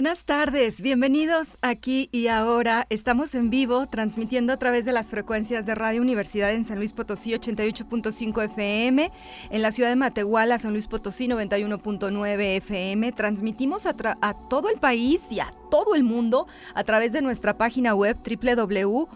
Buenas tardes, bienvenidos aquí y ahora. Estamos en vivo transmitiendo a través de las frecuencias de Radio Universidad en San Luis Potosí 88.5 FM, en la ciudad de Matehuala, San Luis Potosí 91.9 FM. Transmitimos a, todo el país y a todo el mundo a través de nuestra página web www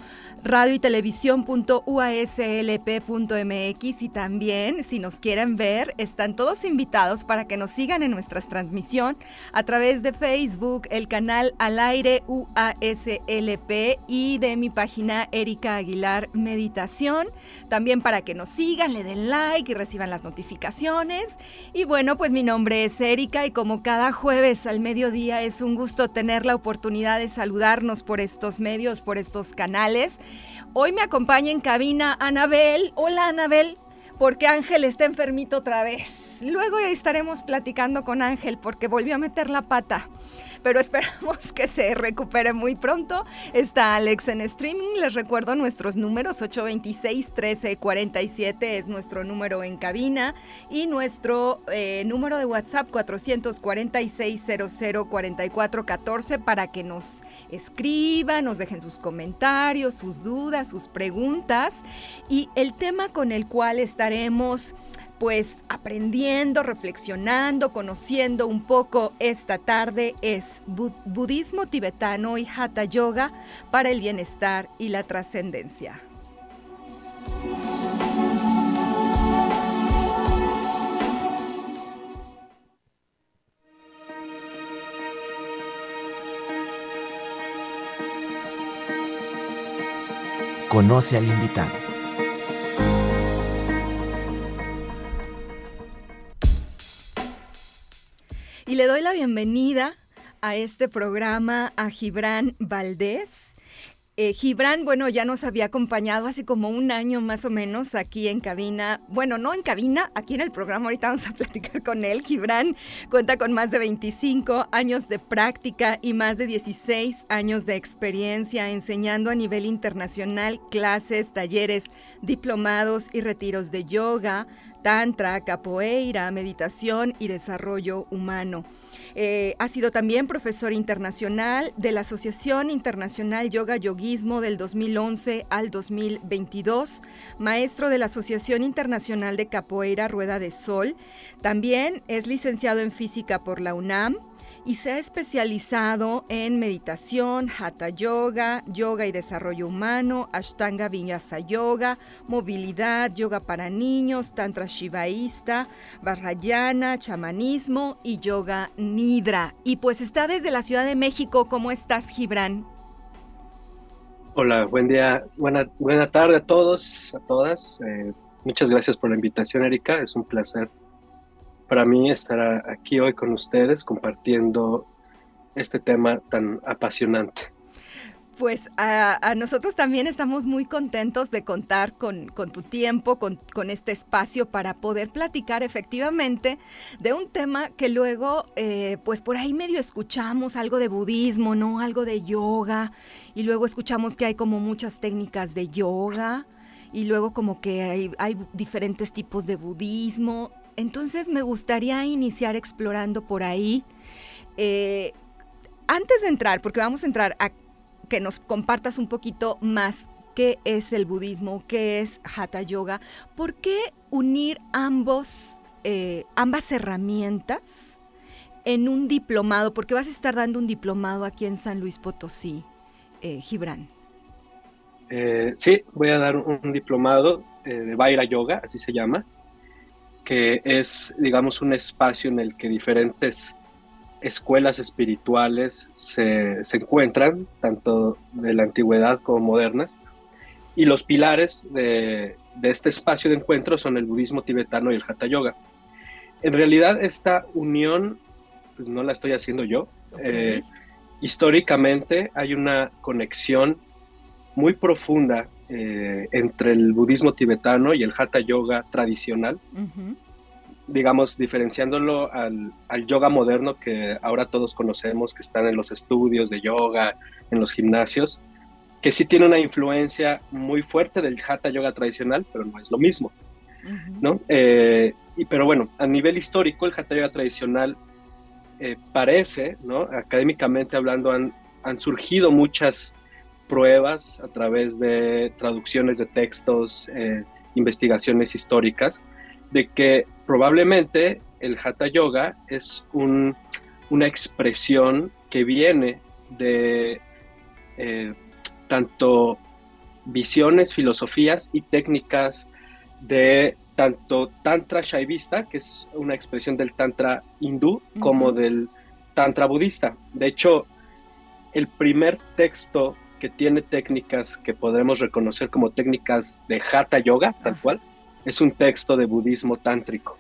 radio y televisión.uaslp.mx y también si nos quieren ver están todos invitados para que nos sigan en nuestra transmisión a través de Facebook, el canal al aire UASLP y de mi página Erika Aguilar Meditación, también para que nos sigan, le den like y reciban las notificaciones. Y bueno, pues mi nombre es Erika y como cada jueves al mediodía es un gusto tener la oportunidad de saludarnos por estos medios, por estos canales. Hoy me acompaña en cabina Anabel. Hola Anabel, porque Ángel está enfermito otra vez. Luego estaremos platicando con Ángel porque volvió a meter la pata pero esperamos que se recupere muy pronto. Está Alex en streaming. Les recuerdo nuestros números 826-1347 es nuestro número en cabina y nuestro eh, número de WhatsApp 446-004414 para que nos escriban, nos dejen sus comentarios, sus dudas, sus preguntas y el tema con el cual estaremos pues aprendiendo, reflexionando, conociendo un poco esta tarde es budismo tibetano y hatha yoga para el bienestar y la trascendencia. Conoce al invitado. Y le doy la bienvenida a este programa a Gibran Valdés. Eh, Gibran, bueno, ya nos había acompañado hace como un año más o menos aquí en cabina. Bueno, no en cabina, aquí en el programa. Ahorita vamos a platicar con él. Gibran cuenta con más de 25 años de práctica y más de 16 años de experiencia enseñando a nivel internacional clases, talleres, diplomados y retiros de yoga, tantra, capoeira, meditación y desarrollo humano. Eh, ha sido también profesor internacional de la Asociación Internacional Yoga Yoguismo del 2011 al 2022, maestro de la Asociación Internacional de Capoeira Rueda de Sol. También es licenciado en física por la UNAM y se ha especializado en meditación, hatha yoga, yoga y desarrollo humano, ashtanga vinyasa yoga, movilidad, yoga para niños, tantra shivaísta, vajrayana, chamanismo y yoga nidra. Y pues está desde la Ciudad de México. ¿Cómo estás, Gibran? Hola, buen día, buena, buena tarde a todos, a todas. Eh, muchas gracias por la invitación, Erika. Es un placer para mí estar aquí hoy con ustedes compartiendo este tema tan apasionante. Pues a, nosotros también estamos muy contentos de contar con, tu tiempo, con, este espacio para poder platicar efectivamente de un tema que luego, eh, pues por ahí medio escuchamos algo de budismo, ¿no? Algo de yoga, y luego escuchamos que hay como muchas técnicas de yoga, y luego como que hay, hay diferentes tipos de budismo, entonces me gustaría iniciar explorando por ahí. Eh, antes de entrar, porque vamos a entrar a que nos compartas un poquito más qué es el budismo, qué es hatha yoga, ¿por qué unir ambos, eh, ambas herramientas en un diplomado? Porque vas a estar dando un diplomado aquí en San Luis Potosí, eh, Gibran. sí, voy a dar un, diplomado de Vaira Yoga, así se llama que es, digamos, un espacio en el que diferentes escuelas espirituales se, encuentran, tanto de la antigüedad como modernas, y los pilares de, este espacio de encuentro son el budismo tibetano y el hatha yoga. En realidad esta unión, pues no la estoy haciendo yo. Eh, históricamente hay una conexión muy profunda eh, entre el budismo tibetano y el hatha yoga tradicional, digamos, diferenciándolo al, yoga moderno que ahora todos conocemos, que están en los estudios de yoga, en los gimnasios, que sí tiene una influencia muy fuerte del hatha yoga tradicional, pero no es lo mismo, ¿no? Eh, y, pero bueno, a nivel histórico, el hatha yoga tradicional eh, parece, ¿no? Académicamente hablando, han, han surgido muchas pruebas a través de traducciones de textos, eh, investigaciones históricas, de que probablemente el Hatha Yoga es una expresión que viene de eh, tanto visiones, filosofías y técnicas de tanto Tantra Shaivista, que es una expresión del Tantra hindú, como del Tantra budista. De hecho, el primer texto que tiene técnicas que podremos reconocer como técnicas de Hatha Yoga, tal cual, es un texto de budismo tántrico.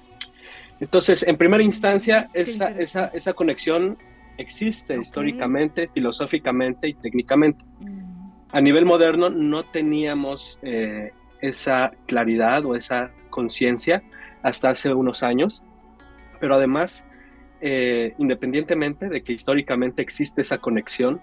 Entonces, en primera instancia, esa, esa, esa, conexión existe históricamente, filosóficamente y técnicamente. Mm. A nivel moderno no teníamos eh, esa claridad o esa conciencia hasta hace unos años, pero además, eh, independientemente de que históricamente existe esa conexión,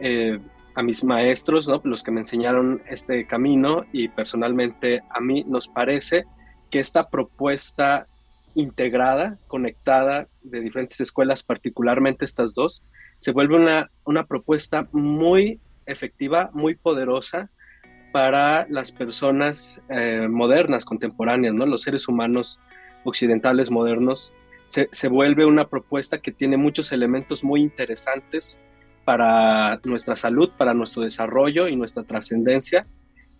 eh, a mis maestros, los que me enseñaron este camino y personalmente a mí nos parece que esta propuesta integrada, conectada de diferentes escuelas, particularmente estas dos, se vuelve una, una propuesta muy efectiva, muy poderosa para las personas eh, modernas, contemporáneas, ¿no? los seres humanos occidentales modernos. Se, se vuelve una propuesta que tiene muchos elementos muy interesantes para nuestra salud, para nuestro desarrollo y nuestra trascendencia,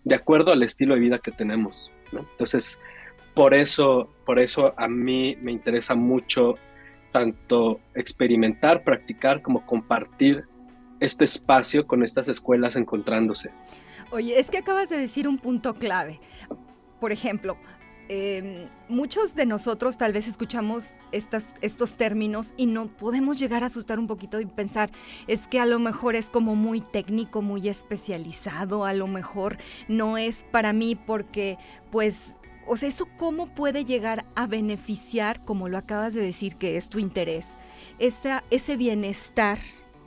de acuerdo al estilo de vida que tenemos. Entonces, por eso, por eso a mí me interesa mucho tanto experimentar, practicar, como compartir este espacio con estas escuelas encontrándose. Oye, es que acabas de decir un punto clave. Por ejemplo, Em, muchos de nosotros tal vez escuchamos estas, estos términos y no podemos llegar a asustar un poquito y pensar, es que a lo mejor es como muy técnico, muy especializado, a lo mejor no es para mí porque pues, o sea, eso cómo puede llegar a beneficiar, como lo acabas de decir, que es tu interés, ese bienestar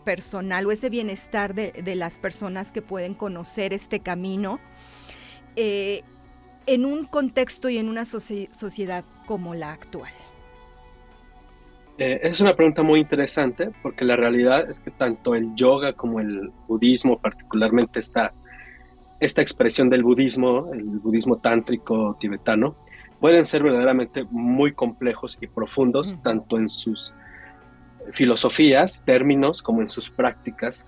personal o ese bienestar de, las personas que pueden conocer este camino. Eh, en un contexto y en una sociedad como la actual? Eh, es una pregunta muy interesante porque la realidad es que tanto el yoga como el budismo, particularmente esta, esta expresión del budismo, el budismo tántrico tibetano, pueden ser verdaderamente muy complejos y profundos, tanto en sus filosofías, términos, como en sus prácticas.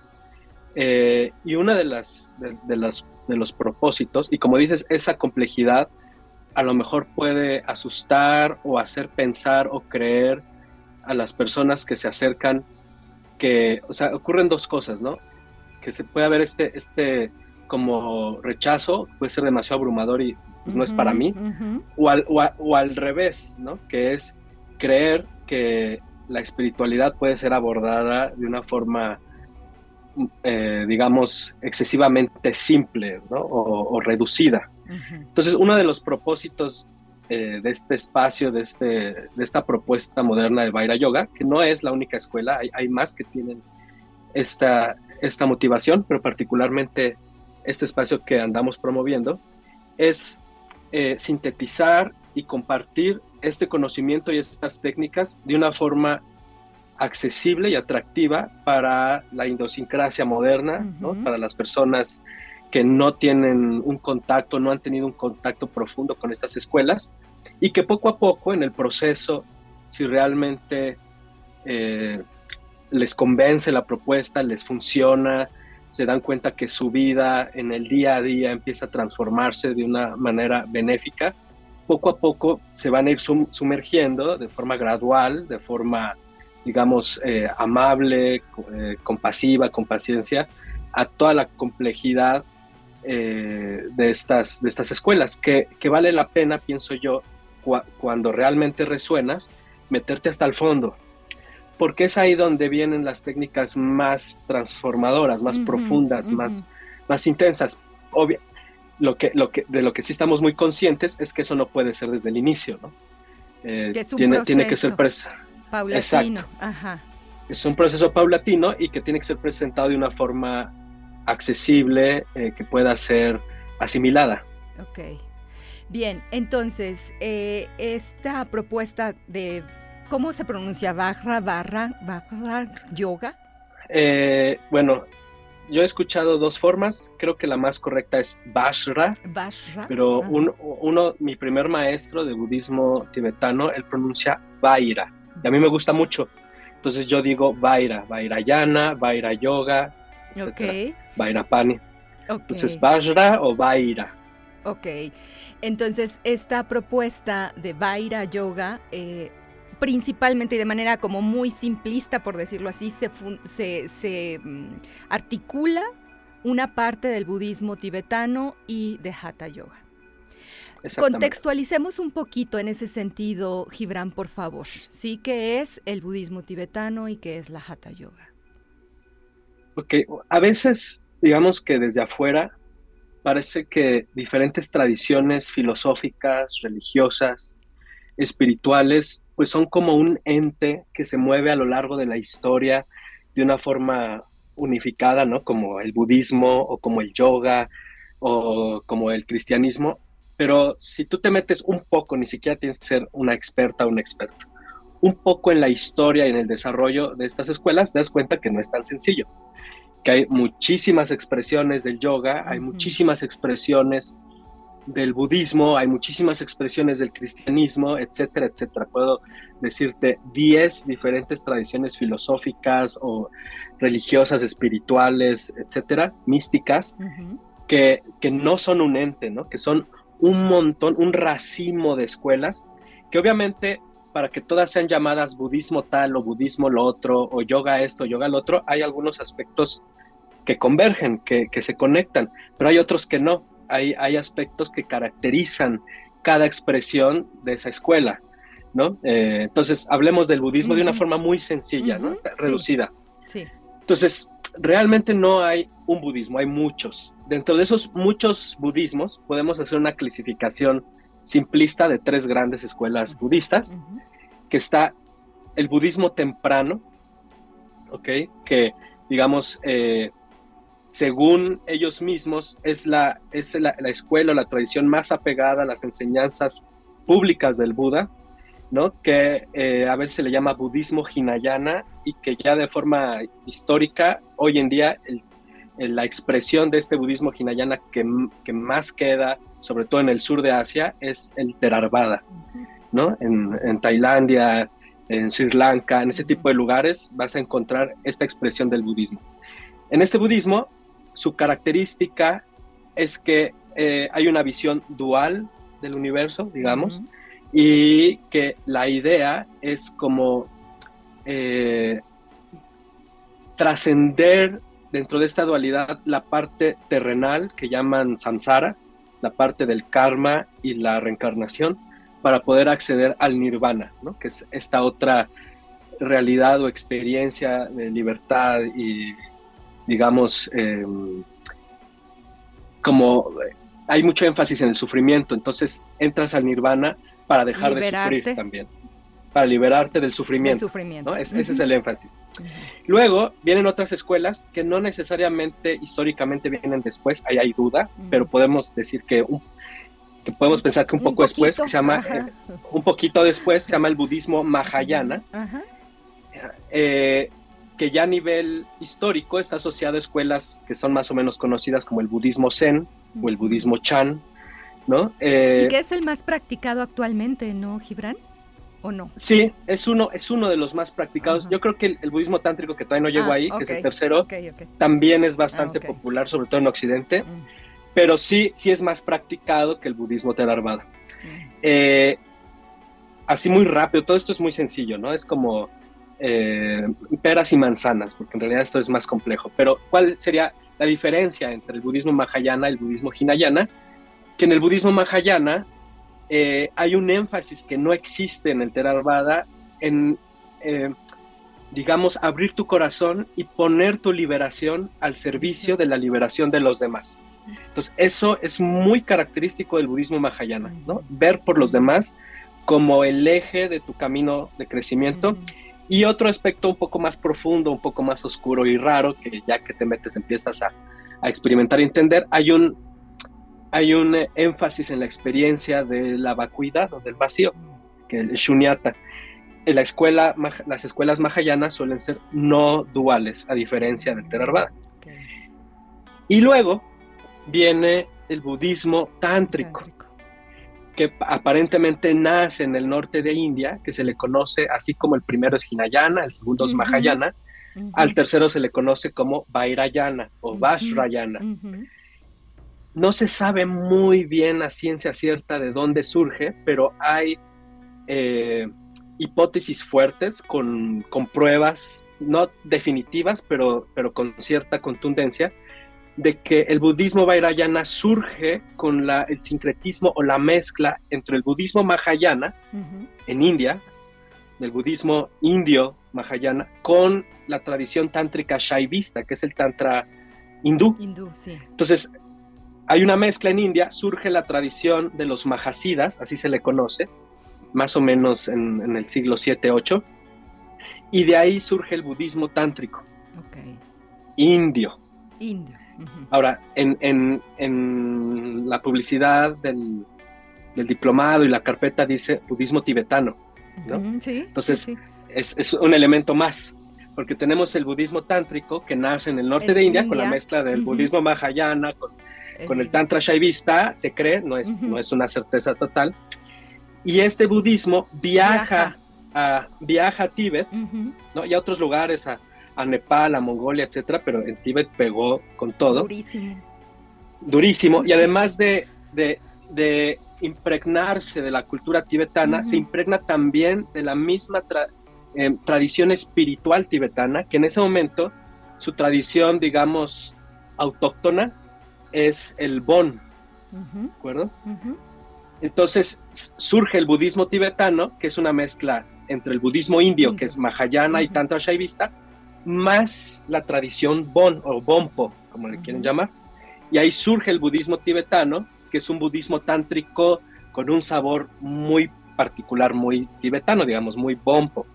Eh, y una de las, de las de los propósitos y como dices, esa complejidad a lo mejor puede asustar o hacer pensar o creer a las personas que se acercan que, o sea, ocurren dos cosas, ¿no? Que se puede haber este, este como rechazo, puede ser demasiado abrumador y pues, no es para mí, o, al, o al revés, ¿no? Que es creer que la espiritualidad puede ser abordada de una forma eh, digamos, excesivamente simple o, reducida. Entonces, uno de los propósitos eh, de este espacio, de, este, de esta propuesta moderna de Vaira Yoga, que no es la única escuela, hay, más que tienen esta, esta motivación, pero particularmente este espacio que andamos promoviendo, es eh, sintetizar y compartir este conocimiento y estas técnicas de una forma accesible y atractiva para la idiosincrasia moderna, para las personas que no tienen un contacto, no han tenido un contacto profundo con estas escuelas y que poco a poco en el proceso, si realmente eh, les convence la propuesta, les funciona, se dan cuenta que su vida en el día a día empieza a transformarse de una manera benéfica, poco a poco se van a ir sumergiendo de forma gradual, de forma digamos, eh, amable, eh, compasiva, con paciencia, a toda la complejidad de, estas, de estas escuelas, que, vale la pena, pienso yo, cuando realmente resuenas, meterte hasta el fondo, porque es ahí donde vienen las técnicas más transformadoras, más profundas, más, más intensas. Obvio, lo que, lo que, de lo que sí estamos muy conscientes es que eso no puede ser desde el inicio, ¿no? Eh, tiene, tiene que ser paulatino. Ajá. Es un proceso paulatino y que tiene que ser presentado de una forma accesible, eh, que pueda ser asimilada. Ok. Bien, entonces, eh, esta propuesta de, ¿cómo se pronuncia? Barra, barra, barra, yoga. bueno, yo he escuchado dos formas, creo que la más correcta es Bashra, pero uno, mi primer maestro de budismo tibetano, él pronuncia Vaira, y a mí me gusta mucho, entonces yo digo Vaira, Vairayana, Vaira Yoga, etc. Vaira Pani. Entonces, Bashra o Vaira. Ok, entonces esta propuesta de Vaira Yoga... Eh, principalmente y de manera como muy simplista, por decirlo así, se, se, mm, articula una parte del budismo tibetano y de Hatha Yoga. Contextualicemos un poquito en ese sentido, Gibran, por favor. ¿Sí? ¿Qué es el budismo tibetano y qué es la Hatha Yoga? Ok, a veces, digamos que desde afuera, parece que diferentes tradiciones filosóficas, religiosas, espirituales, pues son como un ente que se mueve a lo largo de la historia de una forma unificada, ¿no? Como el budismo o como el yoga o como el cristianismo. Pero si tú te metes un poco, ni siquiera tienes que ser una experta o un experto, un poco en la historia y en el desarrollo de estas escuelas, te das cuenta que no es tan sencillo, que hay muchísimas expresiones del yoga, hay muchísimas expresiones del budismo, hay muchísimas expresiones del cristianismo, etcétera, etcétera. Puedo decirte 10 diferentes tradiciones filosóficas o religiosas, espirituales, etcétera, místicas, que, que, no son un ente, ¿no? Que son un montón, un racimo de escuelas, que obviamente para que todas sean llamadas budismo tal o budismo lo otro, o yoga esto, yoga lo otro, hay algunos aspectos que convergen, que, que se conectan, pero hay otros que no hay, aspectos que caracterizan cada expresión de esa escuela, ¿no? Eh, entonces, hablemos del budismo de una forma muy sencilla, ¿no? Está reducida. Sí. Entonces, realmente no hay un budismo, hay muchos. Dentro de esos muchos budismos podemos hacer una clasificación simplista de tres grandes escuelas budistas, que está el budismo temprano, ¿ok? Que, digamos, eh, según ellos mismos, es la, es la, escuela o la tradición más apegada a las enseñanzas públicas del Buda, ¿no? que eh, a veces se le llama budismo hinayana y que ya de forma histórica, hoy en día, la expresión de este budismo hinayana que, que, más queda, sobre todo en el sur de Asia, es el Theravada. ¿no? En, en, Tailandia, en Sri Lanka, en ese tipo de lugares vas a encontrar esta expresión del budismo. En este budismo su característica es que eh, hay una visión dual del universo, digamos, y que la idea es como eh, trascender dentro de esta dualidad la parte terrenal que llaman samsara, la parte del karma y la reencarnación, para poder acceder al nirvana, ¿no? que es esta otra realidad o experiencia de libertad y digamos, em, como hay mucho énfasis en el sufrimiento, entonces entras al nirvana para dejar de sufrir también, para liberarte del sufrimiento. Ese es el énfasis. Luego vienen otras escuelas que no necesariamente históricamente vienen después, ahí hay duda, pero podemos decir que, que podemos pensar que un, poco después, se llama, eh, un poquito después, se llama el budismo Mahayana. Eh, que ya a nivel histórico está asociado a escuelas que son más o menos conocidas como el budismo Zen o el budismo Chan, ¿no? Eh, y que es el más practicado actualmente, ¿no, Gibran? ¿O no? Sí, es uno, es uno de los más practicados. Yo creo que el, budismo tántrico que todavía no llegó ah, ahí, que es el tercero, también es bastante ah, popular, sobre todo en Occidente, mm. pero sí, sí es más practicado que el budismo Theravada. Mm. Eh, así muy rápido, todo esto es muy sencillo, ¿no? Es como eh, peras y manzanas, porque en realidad esto es más complejo. Pero ¿cuál sería la diferencia entre el budismo Mahayana y el budismo Hinayana? Que en el budismo Mahayana eh, hay un énfasis que no existe en el Theravada en, eh, digamos, abrir tu corazón y poner tu liberación al servicio de la liberación de los demás. Entonces, eso es muy característico del budismo Mahayana, ¿no? Ver por los demás como el eje de tu camino de crecimiento. Y otro aspecto un poco más profundo, un poco más oscuro y raro, que ya que te metes empiezas a, a experimentar y entender, hay un, hay un énfasis en la experiencia de la vacuidad o del vacío, que el shunyata. En la escuela, las escuelas mahayanas suelen ser no duales, a diferencia del Theravada. Y luego viene el budismo tántrico que aparentemente nace en el norte de India, que se le conoce así como el primero es Hinayana, el segundo es Mahayana, al tercero se le conoce como Vairayana o Vashrayana. No se sabe muy bien a ciencia cierta de dónde surge, pero hay eh, hipótesis fuertes con, con, pruebas, no definitivas, pero, pero con cierta contundencia, de que el budismo vairayana surge con la, el sincretismo o la mezcla entre el budismo mahayana en India, del budismo indio mahayana, con la tradición tántrica shaivista, que es el tantra hindú. Entonces, hay una mezcla en India, surge la tradición de los mahasidas, así se le conoce, más o menos en, el siglo 7-8, y de ahí surge el budismo tántrico. Indio. Indio. Ahora, en, la publicidad del, diplomado y la carpeta dice budismo tibetano, ¿no? Entonces, Es, un elemento más, porque tenemos el budismo tántrico que nace en el norte de India, con la mezcla del budismo mahayana, con, el tantra shaivista, se cree, no es, no es una certeza total, y este budismo viaja, A, viaja a Tíbet, ¿no? y a otros lugares, a, a Nepal, a Mongolia, etcétera, pero en Tíbet pegó con todo. Durísimo. Durísimo. Y además de, de, impregnarse de la cultura tibetana, se impregna también de la misma eh, tradición espiritual tibetana, que en ese momento su tradición, digamos, autóctona es el Bon. ¿De acuerdo? Entonces surge el budismo tibetano, que es una mezcla entre el budismo indio, que es Mahayana y Tantra Shaivista, más la tradición Bon o Bonpo, como le quieren llamar. Y ahí surge el budismo tibetano, que es un budismo tántrico con un sabor muy particular, muy tibetano, digamos, muy Bonpo.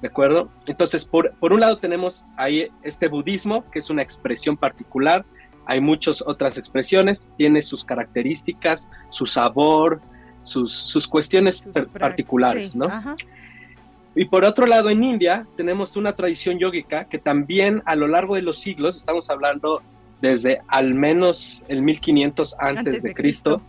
¿De acuerdo? Entonces, por, por un lado tenemos ahí este budismo, que es una expresión particular. Hay muchas otras expresiones, tiene sus características, su sabor, sus, sus cuestiones particulares, ¿no? Y por otro lado, en India tenemos una tradición yógica que también a lo largo de los siglos, estamos hablando desde al menos el 1500 antes, de, Cristo,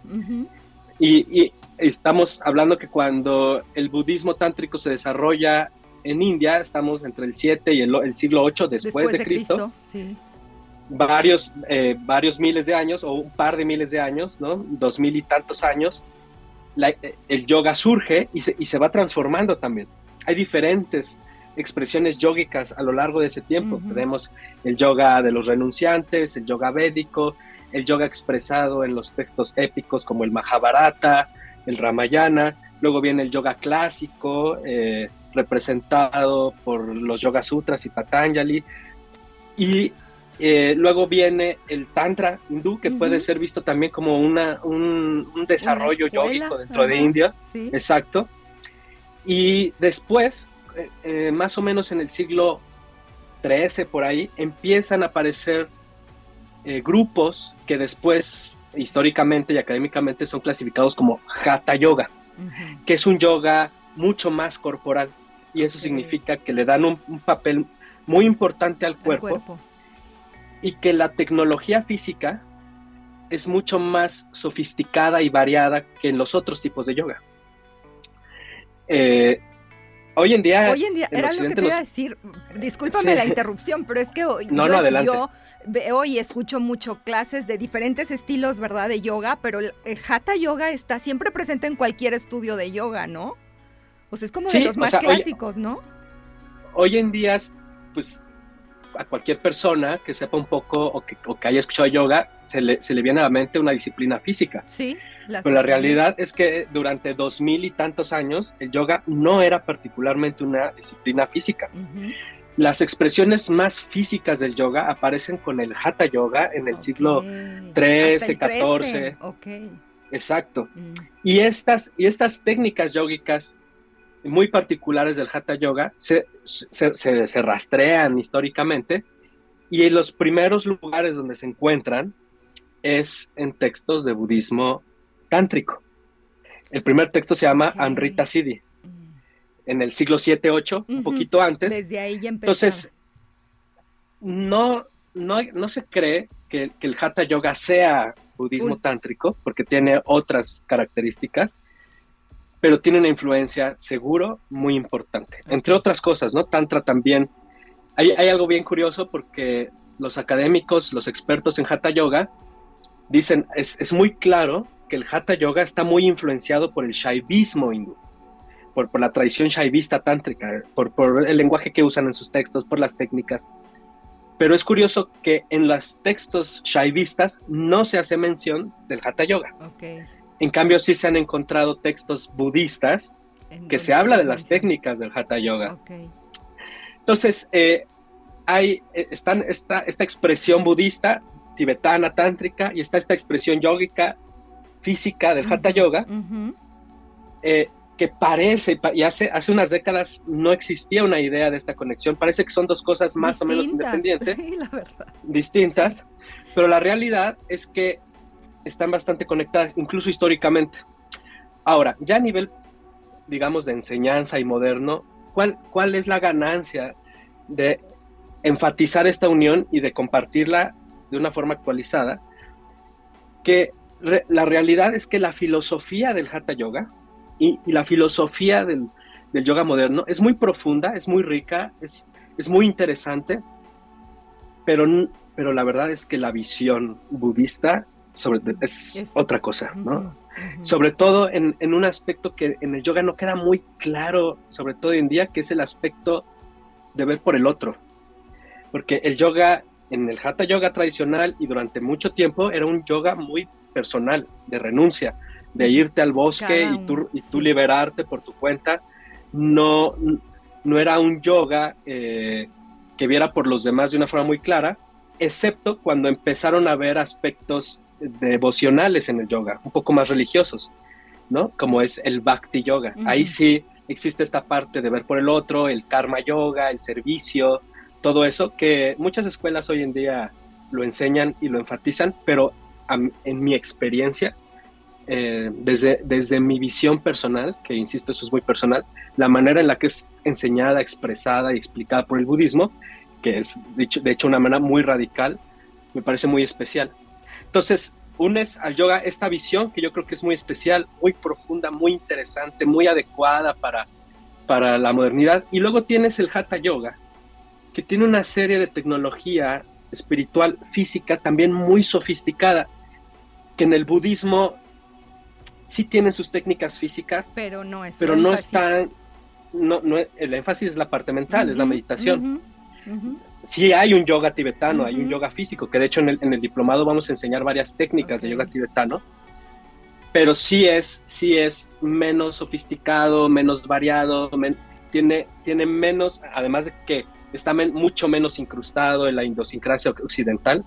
y, estamos hablando que cuando el budismo tántrico se desarrolla en India, estamos entre el 7 y el, siglo 8 después, de, Cristo, varios, eh, varios miles de años o un par de miles de años, ¿no? Dos mil y tantos años, el yoga surge y se, y se va transformando también hay diferentes expresiones yógicas a lo largo de ese tiempo. Tenemos el yoga de los renunciantes, el yoga védico, el yoga expresado en los textos épicos como el Mahabharata, el Ramayana, luego viene el yoga clásico, eh, representado por los Yoga Sutras y Patanjali, y eh, luego viene el Tantra hindú, que puede ser visto también como una, un, desarrollo yógico dentro de India. Exacto. Y después, eh, eh, más o menos en el siglo XIII por ahí, empiezan a aparecer grupos que después históricamente y académicamente son clasificados como Hatha Yoga, que es un yoga mucho más corporal. Y eso significa que le dan un, papel muy importante al cuerpo, y que la tecnología física es mucho más sofisticada y variada que en los otros tipos de yoga. Eh, hoy en día. Hoy en día, era lo que te iba a decir. Discúlpame la interrupción, pero es que hoy, yo, yo, veo y escucho mucho clases de diferentes estilos, ¿verdad? De yoga, pero el Hatha Yoga está siempre presente en cualquier estudio de yoga, ¿no? O sea, es como de los más clásicos, ¿no? hoy en día, pues a cualquier persona que sepa un poco o que, o que haya escuchado yoga, se le, se le, viene a la mente una disciplina física. Sí. Pero la realidad es que durante dos mil y tantos años el yoga no era particularmente una disciplina física. Las expresiones más físicas del yoga aparecen con el Hatha Yoga en el siglo XIII, XIV. Okay. Exacto. Mm. Y, estas, y estas técnicas yógicas muy particulares del Hatha Yoga se, se, rastrean históricamente y en los primeros lugares donde se encuentran es en textos de budismo tántrico. El primer texto se llama Amrita Siddhi, mm. en el siglo 7-8, un poquito antes. Desde ahí ya empezó. Entonces, no, no, no se cree que, que, el Hatha Yoga sea budismo tántrico, porque tiene otras características, pero tiene una influencia seguro muy importante. Entre otras cosas, ¿no? Tantra también. Hay, hay algo bien curioso porque los académicos, los expertos en Hatha Yoga, dicen, es, es muy claro que el Hatha Yoga está muy influenciado por el Shaivismo hindú, por, por la tradición shaivista tántrica, por, por, el lenguaje que usan en sus textos, por las técnicas. Pero es curioso que en los textos shaivistas no se hace mención del Hatha Yoga. En cambio, sí se han encontrado textos budistas que se habla de las técnicas del Hatha Yoga. Entonces, eh, hay eh, están esta, esta expresión budista, tibetana, tántrica, y está esta expresión yógica física del Hatha Yoga, eh, que parece, y hace, hace unas décadas no existía una idea de esta conexión, parece que son dos cosas más o menos independientes, distintas, pero la realidad es que están bastante conectadas, incluso históricamente. Ahora, ya a nivel, digamos, de enseñanza y moderno, ¿cuál, cuál es la ganancia de enfatizar esta unión y de compartirla de una forma actualizada? Que la realidad es que la filosofía del Hatha Yoga y, la filosofía del, yoga moderno es muy profunda, es muy rica, es, es muy interesante, pero, pero la verdad es que la visión budista sobre, es, otra cosa, ¿no? Sobre todo en, en, un aspecto que en el yoga no queda muy claro, sobre todo hoy en día, que es el aspecto de ver por el otro. Porque el yoga, en el hatha yoga tradicional y durante mucho tiempo, era un yoga muy personal, de renuncia, de irte al bosque y tú, y tú liberarte por tu cuenta. No, no era un yoga eh, que viera por los demás de una forma muy clara, excepto cuando empezaron a ver aspectos devocionales en el yoga, un poco más religiosos, ¿no? Como es el bhakti yoga. Ahí sí existe esta parte de ver por el otro, el karma yoga, el servicio, todo eso que muchas escuelas hoy en día lo enseñan y lo enfatizan, pero en mi experiencia, eh, desde, desde mi visión personal, que insisto, eso es muy personal, la manera en la que es enseñada, expresada y explicada por el budismo, que es de hecho, de hecho una manera muy radical, me parece muy especial. Entonces, unes al yoga esta visión que yo creo que es muy especial, muy profunda, muy interesante, muy adecuada para, para la modernidad. Y luego tienes el hatha yoga, que tiene una serie de tecnología espiritual, física, también muy sofisticada, que en el budismo sí tienen sus técnicas físicas, pero no, es pero no están, no, no, el énfasis es la parte mental, es la meditación. Sí hay un yoga tibetano, hay un yoga físico, que de hecho en el, diplomado vamos a enseñar varias técnicas de yoga tibetano, pero sí es, sí es menos sofisticado, menos variado, tiene, tiene menos, además de que está mucho menos incrustado en la idiosincrasia occidental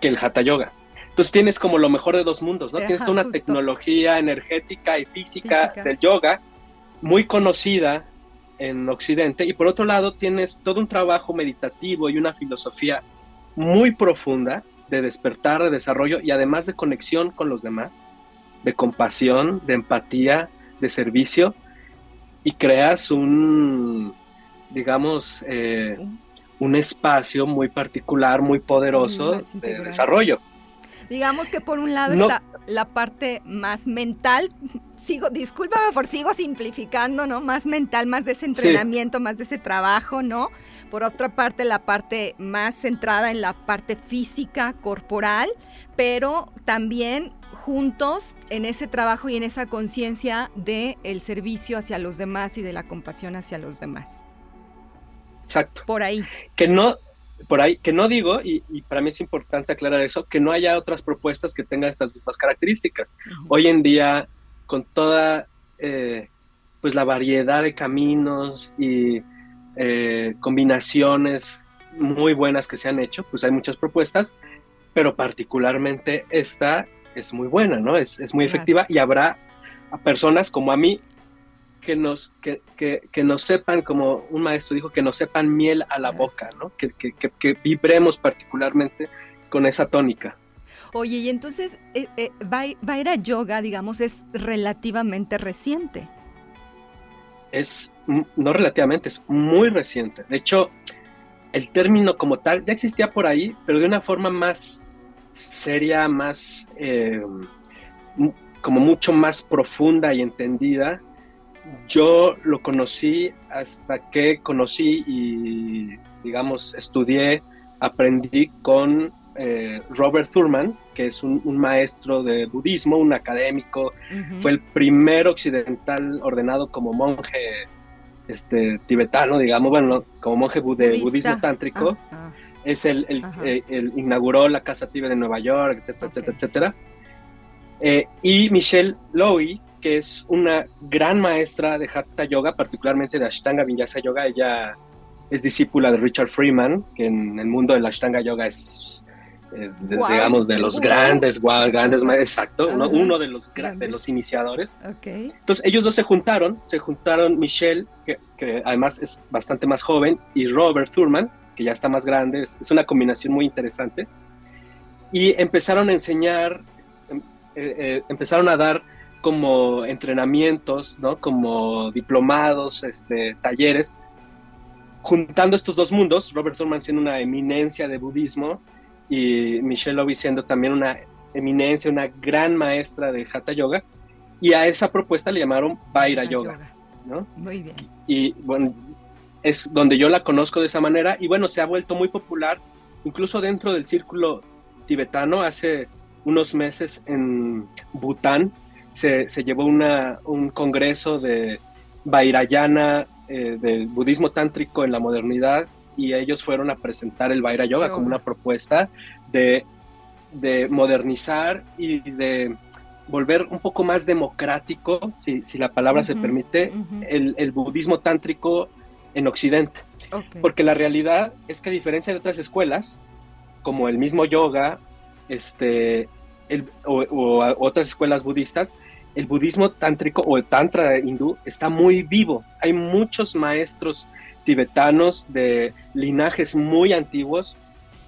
que el hatha yoga. Entonces tienes como lo mejor de dos mundos, ¿no? tienes una tecnología energética y física, del yoga muy conocida en Occidente y por otro lado tienes todo un trabajo meditativo y una filosofía muy profunda de despertar, de desarrollo y además de conexión con los demás, de compasión, de empatía, de servicio y creas un, digamos, eh, un espacio muy particular, muy poderoso de desarrollo. Digamos que por un lado está la parte más mental, sigo, discúlpame por sigo simplificando, ¿no? Más mental, más de ese entrenamiento, más de ese trabajo, ¿no? Por otra parte, la parte más centrada en la parte física, corporal, pero también juntos en ese trabajo y en esa conciencia del el servicio hacia los demás y de la compasión hacia los demás. exacto. Por ahí. Que no, por ahí, que no digo, y, para mí es importante aclarar eso, que no haya otras propuestas que tengan estas mismas características. Hoy en día, con toda eh, pues la variedad de caminos y eh, combinaciones muy buenas que se han hecho, pues hay muchas propuestas, pero particularmente esta es muy buena, ¿no? Es, es muy efectiva y habrá personas como a mí que nos, que, que, que, nos sepan, como un maestro dijo, que nos sepan miel a la boca, ¿no? Que, que vibremos particularmente con esa tónica. Oye, y entonces, eh, eh, Vaira Yoga, digamos, es relativamente reciente. Es, no relativamente, es muy reciente. De hecho, el término como tal ya existía por ahí, pero de una forma más seria, más, eh, como mucho más profunda y entendida yo lo conocí hasta que conocí y, digamos, estudié, aprendí con eh, Robert Thurman, que es un, maestro de budismo, un académico, fue el primer occidental ordenado como monje este, tibetano, digamos, bueno, como monje de budismo tántrico. Ah, ah. Es el, el, inauguró la Casa Tibet de Nueva York, etcétera, etcétera, etcétera. Eh, y Michelle Lowy, que es una gran maestra de Hatha Yoga, particularmente de Ashtanga Vinyasa Yoga. Ella es discípula de Richard Freeman, que en el mundo del Ashtanga Yoga es, eh, digamos, de los grandes, grandes, exacto, uno de los, de los iniciadores. Entonces ellos dos se juntaron, se juntaron Michelle, que, además es bastante más joven, y Robert Thurman, que ya está más grande, es, es una combinación muy interesante, y empezaron a enseñar, em, eh, eh, empezaron a dar como entrenamientos, ¿no? Como diplomados, este, talleres, juntando estos dos mundos, Robert Thurman siendo una eminencia de budismo y Michelle Lobby siendo también una eminencia, una gran maestra de Hatha Yoga, y a esa propuesta le llamaron Vaira yoga, ¿no? Muy bien. Y bueno, es donde yo la conozco de esa manera, y bueno, se ha vuelto muy popular, incluso dentro del círculo tibetano, hace unos meses en Bután, se, llevó un congreso de Vairayana, eh, del budismo tántrico en la modernidad, y ellos fueron a presentar el Vaira Yoga como una propuesta de, modernizar y de volver un poco más democrático, si, la palabra se permite, el, budismo tántrico en Occidente. Porque la realidad es que a diferencia de otras escuelas, como el mismo yoga, este, o, otras escuelas budistas, el budismo tántrico o el tantra hindú está muy vivo. Hay muchos maestros tibetanos de linajes muy antiguos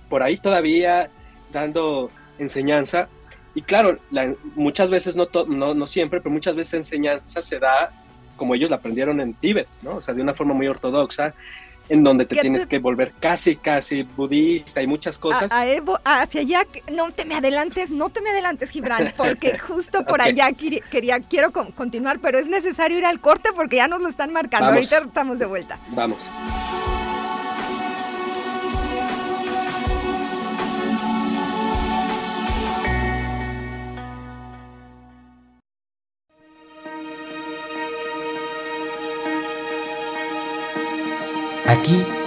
por ahí todavía dando enseñanza. Y claro, muchas veces, no, no, no siempre, pero muchas veces enseñanza se da como ellos la aprendieron en Tíbet, ¿no? O sea, de una forma muy ortodoxa en donde te tienes que volver casi, casi budista y muchas cosas. hacia allá, no te me adelantes, no te me adelantes, Gibran, porque justo por allá quería, quiero continuar, pero es necesario ir al corte porque ya nos lo están marcando. Ahorita estamos de vuelta. Vamos.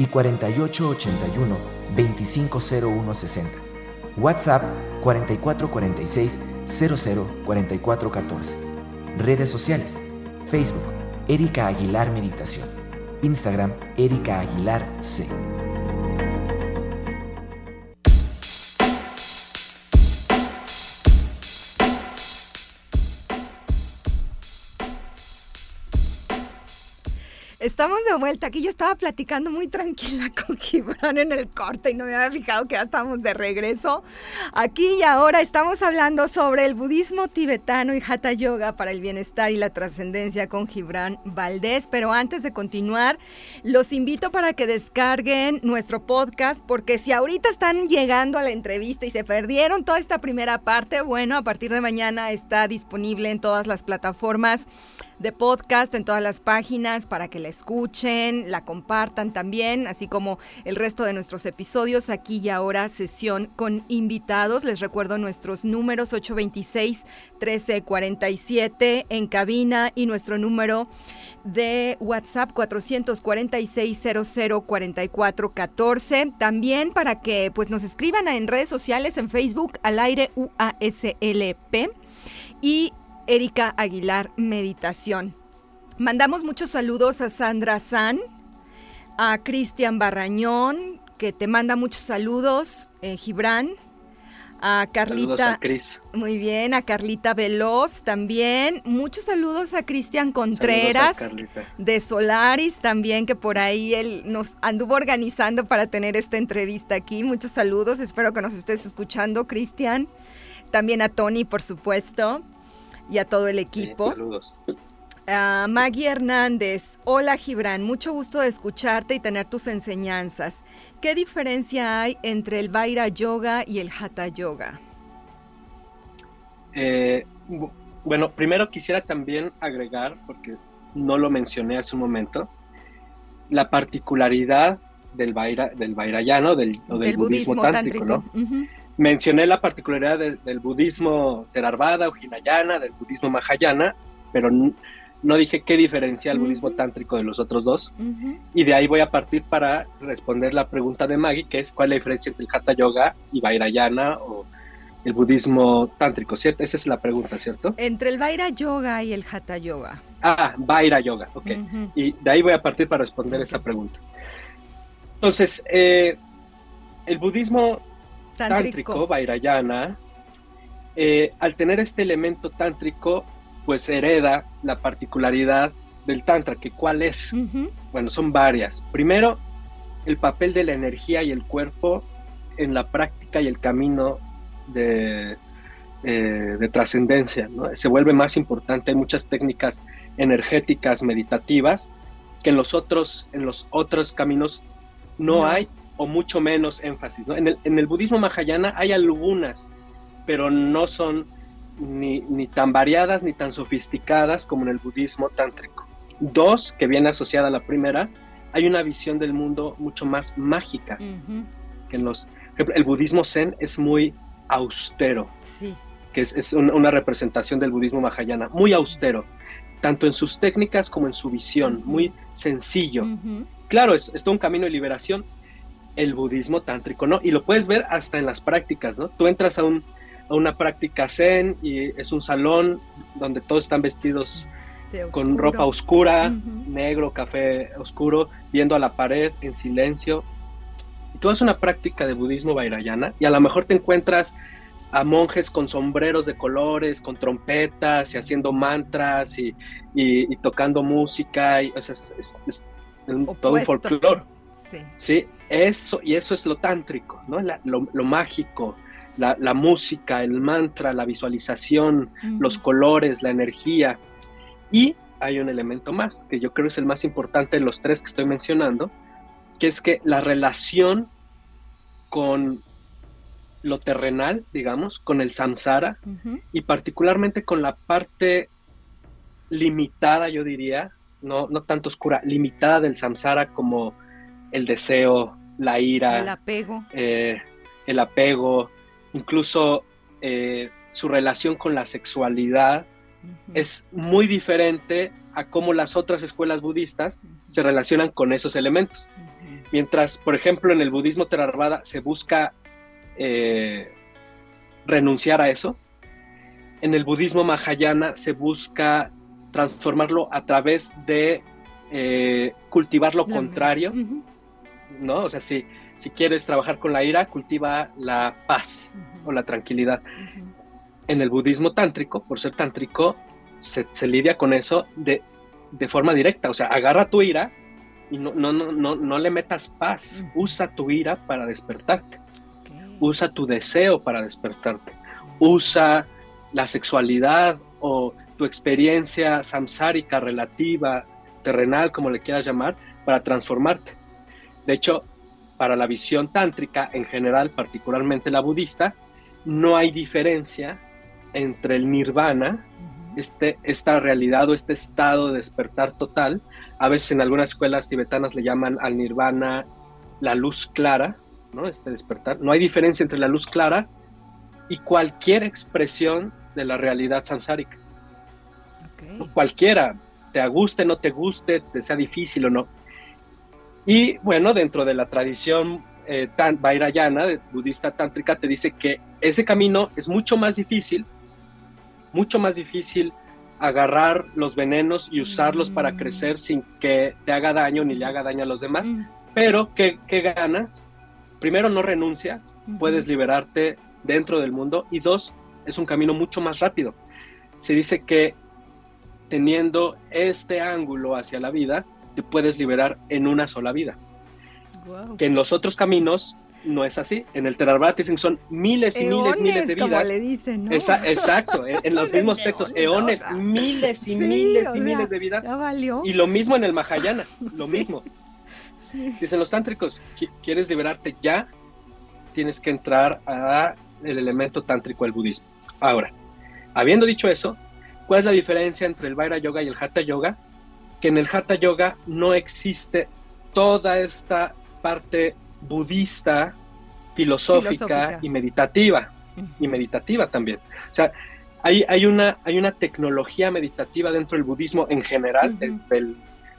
y 4881 250160. WhatsApp 4446 004414. Redes sociales: Facebook Erika Aguilar Meditación. Instagram Erika Aguilar C. Estamos de vuelta aquí. Yo estaba platicando muy tranquila con Gibran en el corte y no me había fijado que ya estamos de regreso. Aquí y ahora estamos hablando sobre el budismo tibetano y hatha yoga para el bienestar y la trascendencia con Gibran Valdés. Pero antes de continuar, los invito para que descarguen nuestro podcast porque si ahorita están llegando a la entrevista y se perdieron toda esta primera parte, bueno, a partir de mañana está disponible en todas las plataformas de podcast en todas las páginas para que la escuchen, la compartan también, así como el resto de nuestros episodios aquí y ahora sesión con invitados. Les recuerdo nuestros números 826 1347 en cabina y nuestro número de WhatsApp 446 0044 14. También para que pues nos escriban en redes sociales en Facebook al aire UASLP y Erika Aguilar Meditación. Mandamos muchos saludos a Sandra San, a Cristian Barrañón, que te manda muchos saludos, eh, Gibran, a Carlita. A Cris. Muy bien, a Carlita Veloz también. Muchos saludos a Cristian Contreras de Solaris también, que por ahí él nos anduvo organizando para tener esta entrevista aquí. Muchos saludos, espero que nos estés escuchando, Cristian. También a Tony, por supuesto y a todo el equipo. saludos. Maggie Hernández, hola Gibran, mucho gusto de escucharte y tener tus enseñanzas. ¿Qué diferencia hay entre el Vaira Yoga y el Hatha Yoga? Eh, bueno, primero quisiera también agregar, porque no lo mencioné hace un momento, la particularidad del Vaira, del Vairayano del, o del, budismo, tántrico, Mencioné la particularidad del budismo Theravada o Hinayana, del budismo Mahayana, pero no dije qué diferencia el budismo tántrico de los otros dos. Y de ahí voy a partir para responder la pregunta de Maggie, que es cuál es la diferencia entre el Hatha Yoga y Vairayana o el budismo tántrico, ¿cierto? Esa es la pregunta, ¿cierto? Entre el Vaira Yoga y el Hatha Yoga. Ah, Vaira Yoga, ok. Y de ahí voy a partir para responder esa pregunta. Entonces, eh, el budismo tántrico, Vairayana, eh, al tener este elemento tántrico, pues hereda la particularidad del Tantra, que cuál es. Bueno, son varias. Primero, el papel de la energía y el cuerpo en la práctica y el camino de, eh, de trascendencia. Se vuelve más importante. Hay muchas técnicas energéticas meditativas que en los otros, en los otros caminos no. hay o mucho menos énfasis. En, el, budismo mahayana hay algunas, pero no son ni, tan variadas ni tan sofisticadas como en el budismo tántrico. Dos, que viene asociada a la primera, hay una visión del mundo mucho más mágica. que en los, el budismo zen es muy austero, sí. que es, una, representación del budismo mahayana, muy austero, tanto en sus técnicas como en su visión, muy sencillo. Claro, es, es todo un camino de liberación, el budismo tántrico, ¿no? Y lo puedes ver hasta en las prácticas, ¿no? Tú entras a, un, a una práctica zen y es un salón donde todos están vestidos con ropa oscura, negro, café oscuro, viendo a la pared en silencio. Y tú haces una práctica de budismo vairayana y a lo mejor te encuentras a monjes con sombreros de colores, con trompetas y haciendo mantras y, tocando música, y, o sea, es, todo un folclore. Sí. sí. Eso, y eso es lo tántrico, ¿no? lo, mágico, la, música, el mantra, la visualización, los colores, la energía. Y hay un elemento más, que yo creo es el más importante de los tres que estoy mencionando, que es que la relación con lo terrenal, digamos, con el samsara, y particularmente con la parte limitada, yo diría, no, no tanto oscura, limitada del samsara como el deseo, la ira, el apego, eh, el apego, incluso eh, su relación con la sexualidad es muy diferente a cómo las otras escuelas budistas se relacionan con esos elementos. Mientras, por ejemplo, en el budismo Theravada se busca eh, renunciar a eso, en el budismo Mahayana se busca transformarlo a través de cultivar lo contrario, ¿no? O sea, si, si quieres trabajar con la ira, cultiva la paz o la tranquilidad. En el budismo tántrico, por ser tántrico, se, lidia con eso de de forma directa, o sea, agarra tu ira y no, no, no, no, no le metas paz, usa tu ira para despertarte, usa tu deseo para despertarte, usa la sexualidad o tu experiencia samsárica relativa, terrenal, como le quieras llamar, para transformarte. De hecho, para la visión tántrica en general, particularmente la budista, no hay diferencia entre el nirvana, este, esta realidad o este estado de despertar total. A veces en algunas escuelas tibetanas le llaman al nirvana la luz clara, ¿no? Este despertar. No hay diferencia entre la luz clara y cualquier expresión de la realidad samsárica. Cualquiera, te guste, no te guste, te sea difícil o no. Y bueno, dentro de la tradición eh, tan, vairayana, budista tántrica, te dice que ese camino es mucho más difícil, mucho más difícil agarrar los venenos y usarlos para crecer sin que te haga daño ni le haga daño a los demás. Pero, ¿qué, ganas? Primero, no renuncias, puedes liberarte dentro del mundo. Y dos, es un camino mucho más rápido. Se dice que teniendo este ángulo hacia la vida, te puedes liberar en una sola vida. Que en los otros caminos no es así. En el dicen son miles y miles, miles de vidas. le dicen, ¿no? exacto, en, los mismos textos, eones, miles y miles y miles de vidas. Y lo mismo en el Mahayana, lo mismo. Dicen los tántricos, ¿quieres liberarte ya? Tienes que entrar a el elemento tántrico del budismo. Ahora, habiendo dicho eso, ¿cuál es la diferencia entre el Vaira Yoga y el Hatha Yoga? Que en el Hatha Yoga no existe toda esta parte budista, filosófica, y meditativa. Y meditativa también. O sea, hay, hay, una, hay una tecnología meditativa dentro del budismo en general, desde el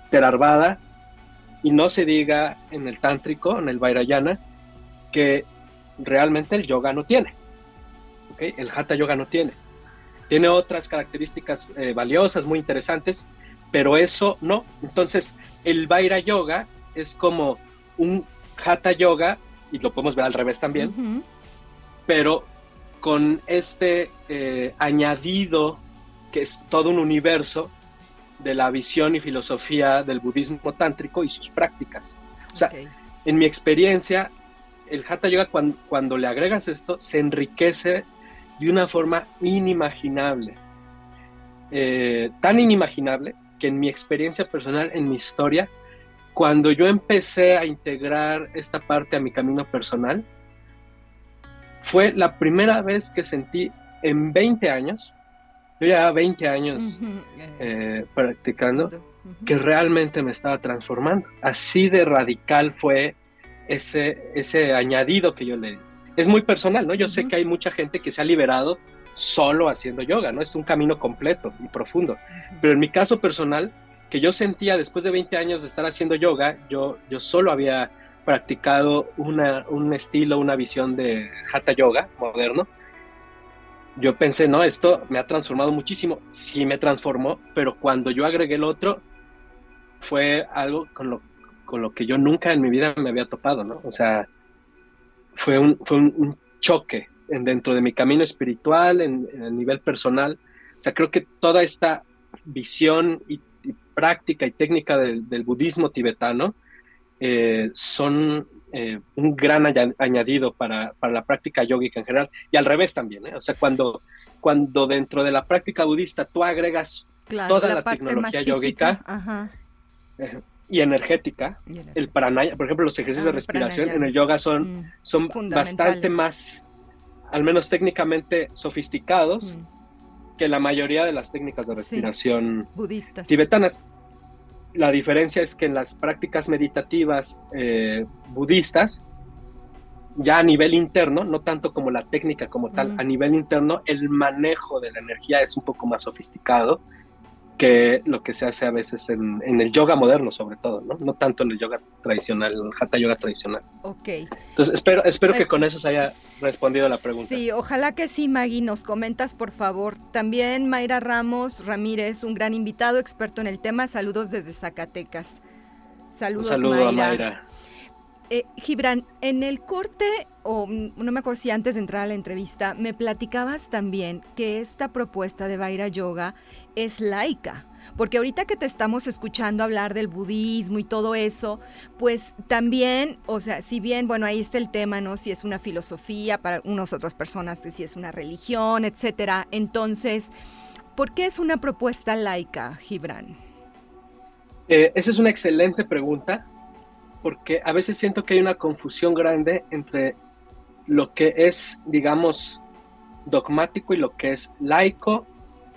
Theravada, y no se diga en el tántrico, en el Vairayana, que realmente el yoga no tiene. El hatha yoga no tiene. Tiene otras características eh, valiosas, muy interesantes, pero eso no. Entonces, el Vaira yoga es como un hatha yoga, y lo podemos ver al revés también, pero con este eh, añadido que es todo un universo de la visión y filosofía del budismo tántrico y sus prácticas. O sea, en mi experiencia, el Hatha Yoga cuando, le agregas esto se enriquece de una forma inimaginable. Eh, tan inimaginable que en mi experiencia personal, en mi historia, cuando yo empecé a integrar esta parte a mi camino personal, fue la primera vez que sentí en 20 años, yo ya 20 años eh, practicando, que realmente me estaba transformando. Así de radical fue ese, ese añadido que yo le di. Es muy personal, ¿no? Yo sé que hay mucha gente que se ha liberado solo haciendo yoga, ¿no? Es un camino completo y profundo. Pero en mi caso personal, que yo sentía después de 20 años de estar haciendo yoga, yo, yo solo había practicado una, un estilo, una visión de hatha yoga moderno. Yo pensé, no, esto me ha transformado muchísimo. Sí me transformó, pero cuando yo agregué el otro, fue algo con lo con lo que yo nunca en mi vida me había topado, ¿no? O sea, fue un, fue un, choque en, dentro de mi camino espiritual, en, el nivel personal. O sea, creo que toda esta visión y, práctica y técnica del, budismo tibetano eh, son eh, un gran añadido para, para, la práctica yógica en general y al revés también. ¿eh? O sea, cuando, cuando dentro de la práctica budista tú agregas toda la, tecnología yógica, y energética. El pranaya, por ejemplo, los ejercicios de respiración en el yoga son, mm. son bastante más, al menos técnicamente, sofisticados mm. que la mayoría de las técnicas de respiración budistas tibetanas. La diferencia es que en las prácticas meditativas eh, budistas, ya a nivel interno, no tanto como la técnica como tal, mm. a nivel interno, el manejo de la energía es un poco más sofisticado que lo que se hace a veces en, el yoga moderno, sobre todo, ¿no? No tanto en el yoga tradicional, el hatha yoga tradicional. Ok. Entonces, espero, espero que con eso se haya respondido la pregunta. Sí, ojalá que sí, Maggie. Nos comentas, por favor. También Mayra Ramos Ramírez, un gran invitado, experto en el tema. Saludos desde Zacatecas. Saludos, un saludo A Mayra. Eh, Gibran, en el corte, o no me acuerdo si antes de entrar a la entrevista, me platicabas también que esta propuesta de Vaira Yoga es laica. Porque ahorita que te estamos escuchando hablar del budismo y todo eso, pues también, o sea, si bien, bueno, ahí está el tema, ¿no? Si es una filosofía para unas otras personas, si es una religión, etcétera. Entonces, ¿por qué es una propuesta laica, Gibran? Eh, esa es una excelente pregunta, porque a veces siento que hay una confusión grande entre lo que es, digamos, dogmático y lo que es laico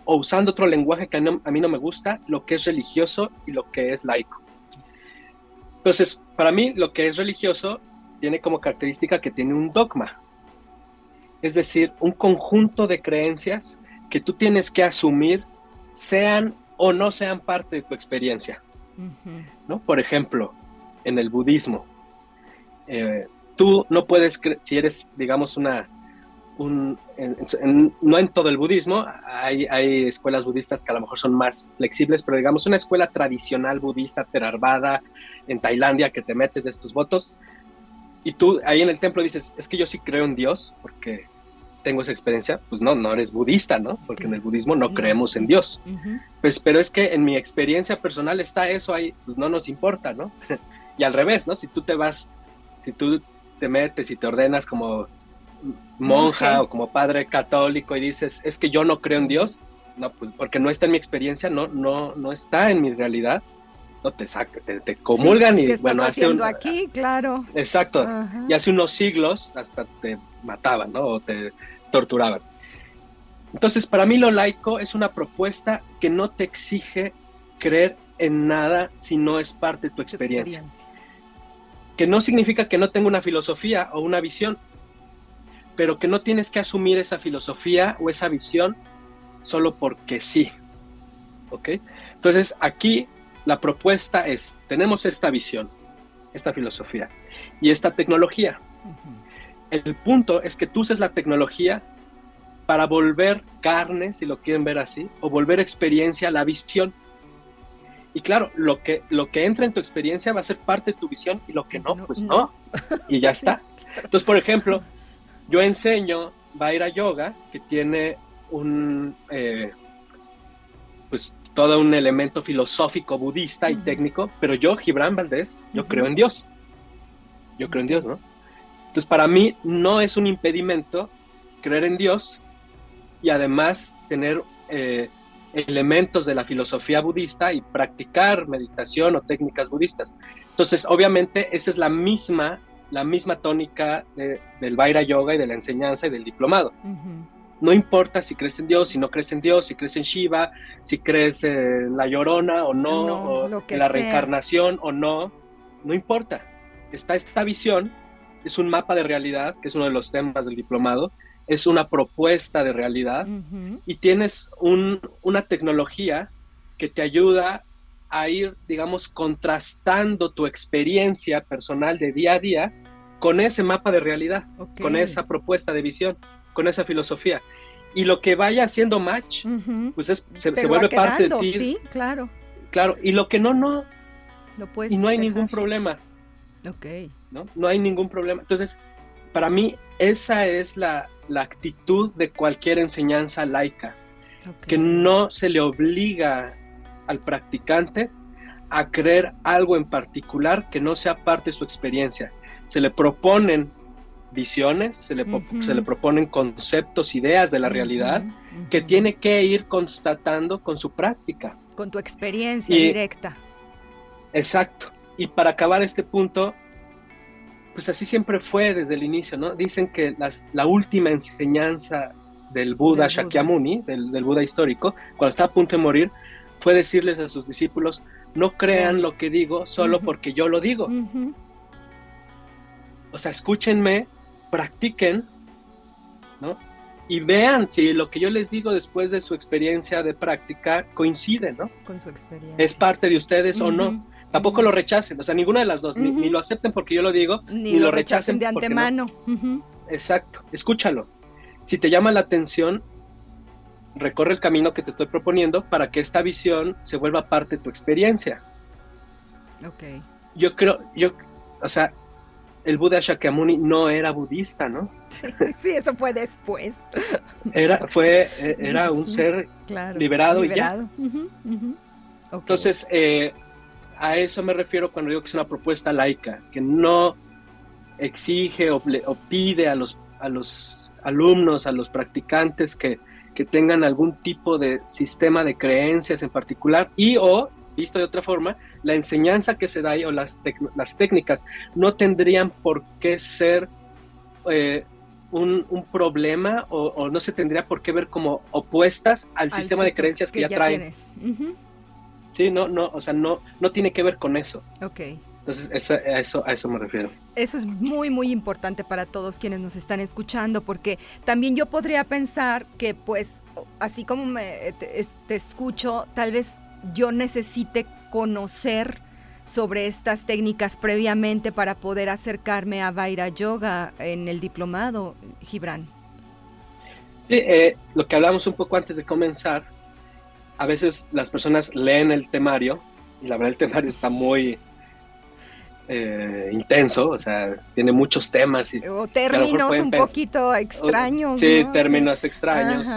o usando otro lenguaje que a, mí no me gusta, lo que es religioso y lo que es laico. Entonces, para mí lo que es religioso tiene como característica que tiene un dogma, es decir, un conjunto de creencias que tú tienes que asumir sean o no sean parte de tu experiencia. ¿no? Por ejemplo, en el budismo, eh, tú no puedes, si eres, digamos, una no en todo el budismo, hay, hay, escuelas budistas que a lo mejor son más flexibles, pero digamos una escuela tradicional budista, Theravada, en Tailandia, que te metes estos votos, y tú ahí en el templo dices, es que yo sí creo en Dios, porque tengo esa experiencia, pues no, no eres budista, ¿no? Porque en el budismo no creemos en Dios. Pues, pero es que en mi experiencia personal está eso ahí, pues no nos importa, ¿no? y al revés, ¿no? Si tú te vas, si tú te metes y te ordenas como monja o como padre católico y dices, es que yo no creo en Dios, no, pues porque no está en mi experiencia, no, no, no está en mi realidad, no te saca, te, comulgan pues, y bueno, hace aquí, claro. Exacto. Y hace unos siglos hasta te mataban, ¿no? O te torturaban. Entonces, para mí lo laico es una propuesta que no te exige creer en nada si no es parte de tu experiencia. Que no significa que no tenga una filosofía o una visión, pero que no tienes que asumir esa filosofía o esa visión solo porque sí. ¿Ok? Entonces aquí la propuesta es, tenemos esta visión, esta filosofía y esta tecnología. El punto es que tú uses la tecnología para volver carne, si lo quieren ver así, o volver experiencia a la visión. Y claro, lo que, lo que entra en tu experiencia va a ser parte de tu visión y lo que no, pues no. Y ya está. Entonces, por ejemplo, yo enseño Vaira Yoga, que tiene un, eh, pues todo un elemento filosófico budista y técnico, pero yo, Gibran Valdés, yo creo en Dios. Yo creo en Dios, ¿no? Entonces, para mí no es un impedimento creer en Dios y además tener eh, elementos de la filosofía budista y practicar meditación o técnicas budistas. Entonces, obviamente, esa es la misma la misma tónica del Vaira Yoga y de la enseñanza y del diplomado. No importa si crees en Dios, si no crees en Dios, si crees en Shiva, si crees en la llorona o no, o en la reencarnación o no, no importa. Está esta visión, es un mapa de realidad, que es uno de los temas del diplomado, es una propuesta de realidad y tienes una tecnología que te ayuda a ir, digamos, contrastando tu experiencia personal de día a día con ese mapa de realidad, con esa propuesta de visión, con esa filosofía. Y lo que vaya haciendo match, pues se, vuelve parte de ti. Sí, claro. Claro, y lo que no, no. y no hay ningún problema. Ok. ¿no? no hay ningún problema. Entonces, para mí, esa es la, actitud de cualquier enseñanza laica, que no se le obliga al practicante a creer algo en particular que no sea parte de su experiencia. Se le proponen visiones, se le, se le proponen conceptos, ideas de la realidad que tiene que ir constatando con su práctica. Con tu experiencia directa. Exacto. Y para acabar este punto, pues así siempre fue desde el inicio, ¿no? Dicen que las, la última enseñanza del Buda Shakyamuni, Del, del, Buda histórico, cuando está a punto de morir, fue decirles a sus discípulos, no crean lo que digo solo porque yo lo digo. O sea, escúchenme, practiquen, ¿no? Y vean si lo que yo les digo después de su experiencia de práctica coincide, ¿no? Con su experiencia. Es parte de ustedes o no. Tampoco lo rechacen, o sea, ninguna de las dos, ni, lo acepten porque yo lo digo, ni, lo rechacen, de antemano. Exacto, escúchalo. Si te llama la atención, recorre el camino que te estoy proponiendo para que esta visión se vuelva parte de tu experiencia. Ok. Yo creo, yo, o sea, el Buda Shakyamuni no era budista, ¿no? Sí, eso fue después. Era, fue, e, era un ser liberado, y ya. Entonces, eh, a eso me refiero cuando digo que es una propuesta laica, que no exige o, pide a los, a los alumnos, a los practicantes que, que tengan algún tipo de sistema de creencias en particular y o, visto de otra forma, la enseñanza que se da ahí o las, las técnicas no tendrían por qué ser eh, un, problema o, no se tendría por qué ver como opuestas al, sistema de creencias que, ya, traen. Sí, no, no, o sea, no, no tiene que ver con eso. Ok. Entonces, a, eso, a eso me refiero. Eso es muy, muy importante para todos quienes nos están escuchando, porque también yo podría pensar que, pues, así como me, te, te escucho, tal vez yo necesite conocer sobre estas técnicas previamente para poder acercarme a Vaira Yoga en el diplomado, Gibran. Sí, eh, lo que hablamos un poco antes de comenzar, a veces las personas leen el temario y la verdad el temario está muy eh, intenso, o sea, tiene muchos temas. Y, o términos un poquito extraños. sí, términos extraños.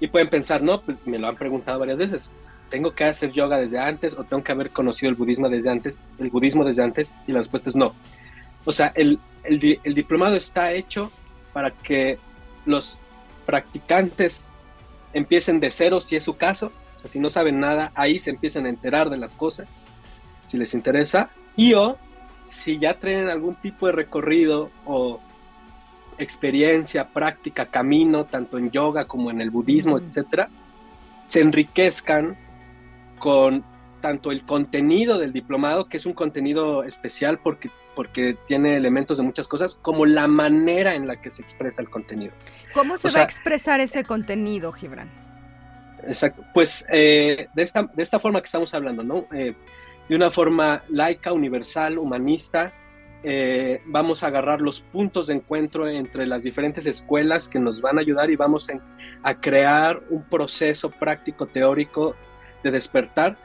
Y pueden pensar, no, pues me lo han preguntado varias veces. ¿Tengo que hacer yoga desde antes o tengo que haber conocido el budismo desde antes? El budismo desde antes y la respuesta es no. O sea, el, el, el diplomado está hecho para que los practicantes empiecen de cero si es su caso, o sea, si no saben nada, ahí se empiezan a enterar de las cosas, si les interesa, y o si ya traen algún tipo de recorrido o experiencia, práctica, camino, tanto en yoga como en el budismo, etcétera, se enriquezcan con tanto el contenido del diplomado, que es un contenido especial porque, porque tiene elementos de muchas cosas, como la manera en la que se expresa el contenido. ¿Cómo se va a expresar ese contenido, Gibran? Exacto. Pues eh, de, esta, de esta forma que estamos hablando, ¿no? Eh, de una forma laica, universal, humanista, eh, vamos a agarrar los puntos de encuentro entre las diferentes escuelas que nos van a ayudar y vamos a crear un proceso práctico teórico de despertar,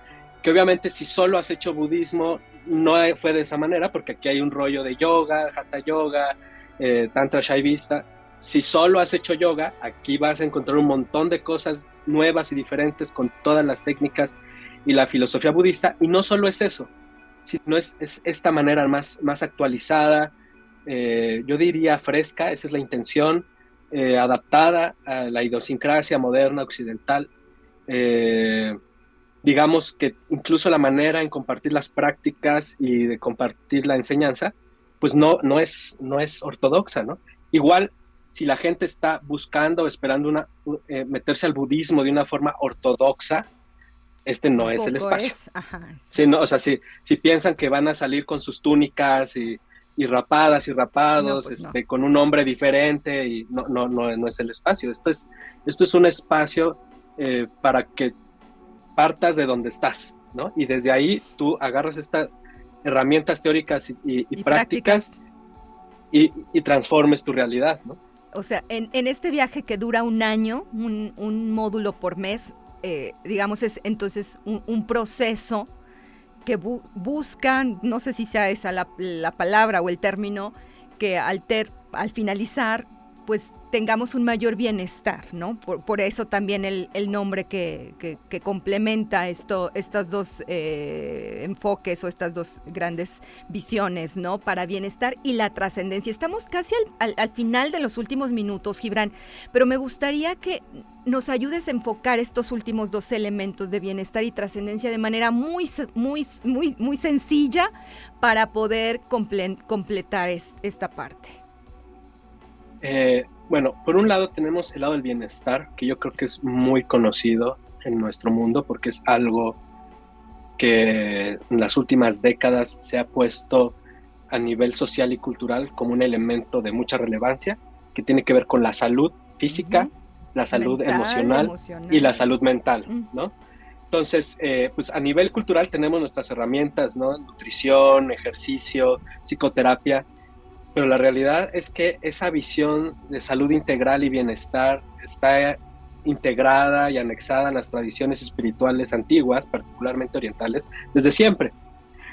que obviamente si solo has hecho budismo no fue de esa manera, porque aquí hay un rollo de yoga, hatha yoga, eh, tantra shaivista. Si solo has hecho yoga, aquí vas a encontrar un montón de cosas nuevas y diferentes con todas las técnicas y la filosofía budista. Y no solo es eso, sino es, es esta manera más, más actualizada, eh, yo diría fresca, esa es la intención, eh, adaptada a la idiosincrasia moderna occidental. Eh, digamos que incluso la manera en compartir las prácticas y de compartir la enseñanza, pues no, no, es, no es ortodoxa, ¿no? Igual, si la gente está buscando, esperando una, eh, meterse al budismo de una forma ortodoxa, este no es el espacio. no, o sea, si, si piensan que van a salir con sus túnicas y, rapadas y rapados, pues este, con un nombre diferente, y no, no, no, no es el espacio. Esto es, esto es un espacio eh, para que partas de donde estás, ¿no? Y desde ahí tú agarras estas herramientas teóricas y, prácticas, Y, transformes tu realidad, ¿no? O sea, en, este viaje que dura un año, un, módulo por mes, eh, digamos, es entonces un, proceso que buscan, no sé si sea esa la, la palabra o el término, que al, ter, al finalizar pues tengamos un mayor bienestar, ¿no? Por, eso también el, nombre que, complementa esto, estas dos eh, enfoques o estas dos grandes visiones, ¿no? Para bienestar y la trascendencia. Estamos casi al, final de los últimos minutos, Gibran, pero me gustaría que nos ayudes a enfocar estos últimos dos elementos de bienestar y trascendencia de manera muy, muy, muy, muy sencilla para poder completar esta parte. Eh, bueno, por un lado tenemos el lado del bienestar, que yo creo que es muy conocido en nuestro mundo porque es algo que en las últimas décadas se ha puesto a nivel social y cultural como un elemento de mucha relevancia, que tiene que ver con la salud física, la salud emocional, y la salud mental, ¿no? Entonces, eh, pues a nivel cultural tenemos nuestras herramientas, ¿no? Nutrición, ejercicio, psicoterapia, pero la realidad es que esa visión de salud integral y bienestar está integrada y anexada en las tradiciones espirituales antiguas, particularmente orientales, desde siempre.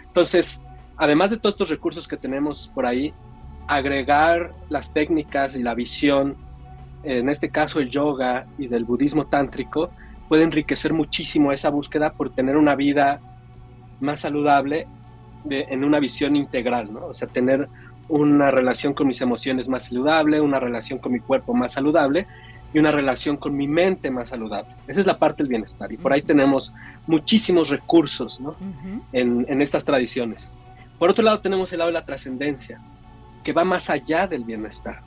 Entonces, además de todos estos recursos que tenemos por ahí, agregar las técnicas y la visión, en este caso el yoga y del budismo tántrico, puede enriquecer muchísimo esa búsqueda por tener una vida más saludable en una visión integral, ¿no? O sea, tener una relación con mis emociones más saludable, una relación con mi cuerpo más saludable y una relación con mi mente más saludable. Esa es la parte del bienestar y por ahí tenemos muchísimos recursos ¿no? en, en, estas tradiciones. Por otro lado tenemos el lado de la trascendencia, que va más allá del bienestar,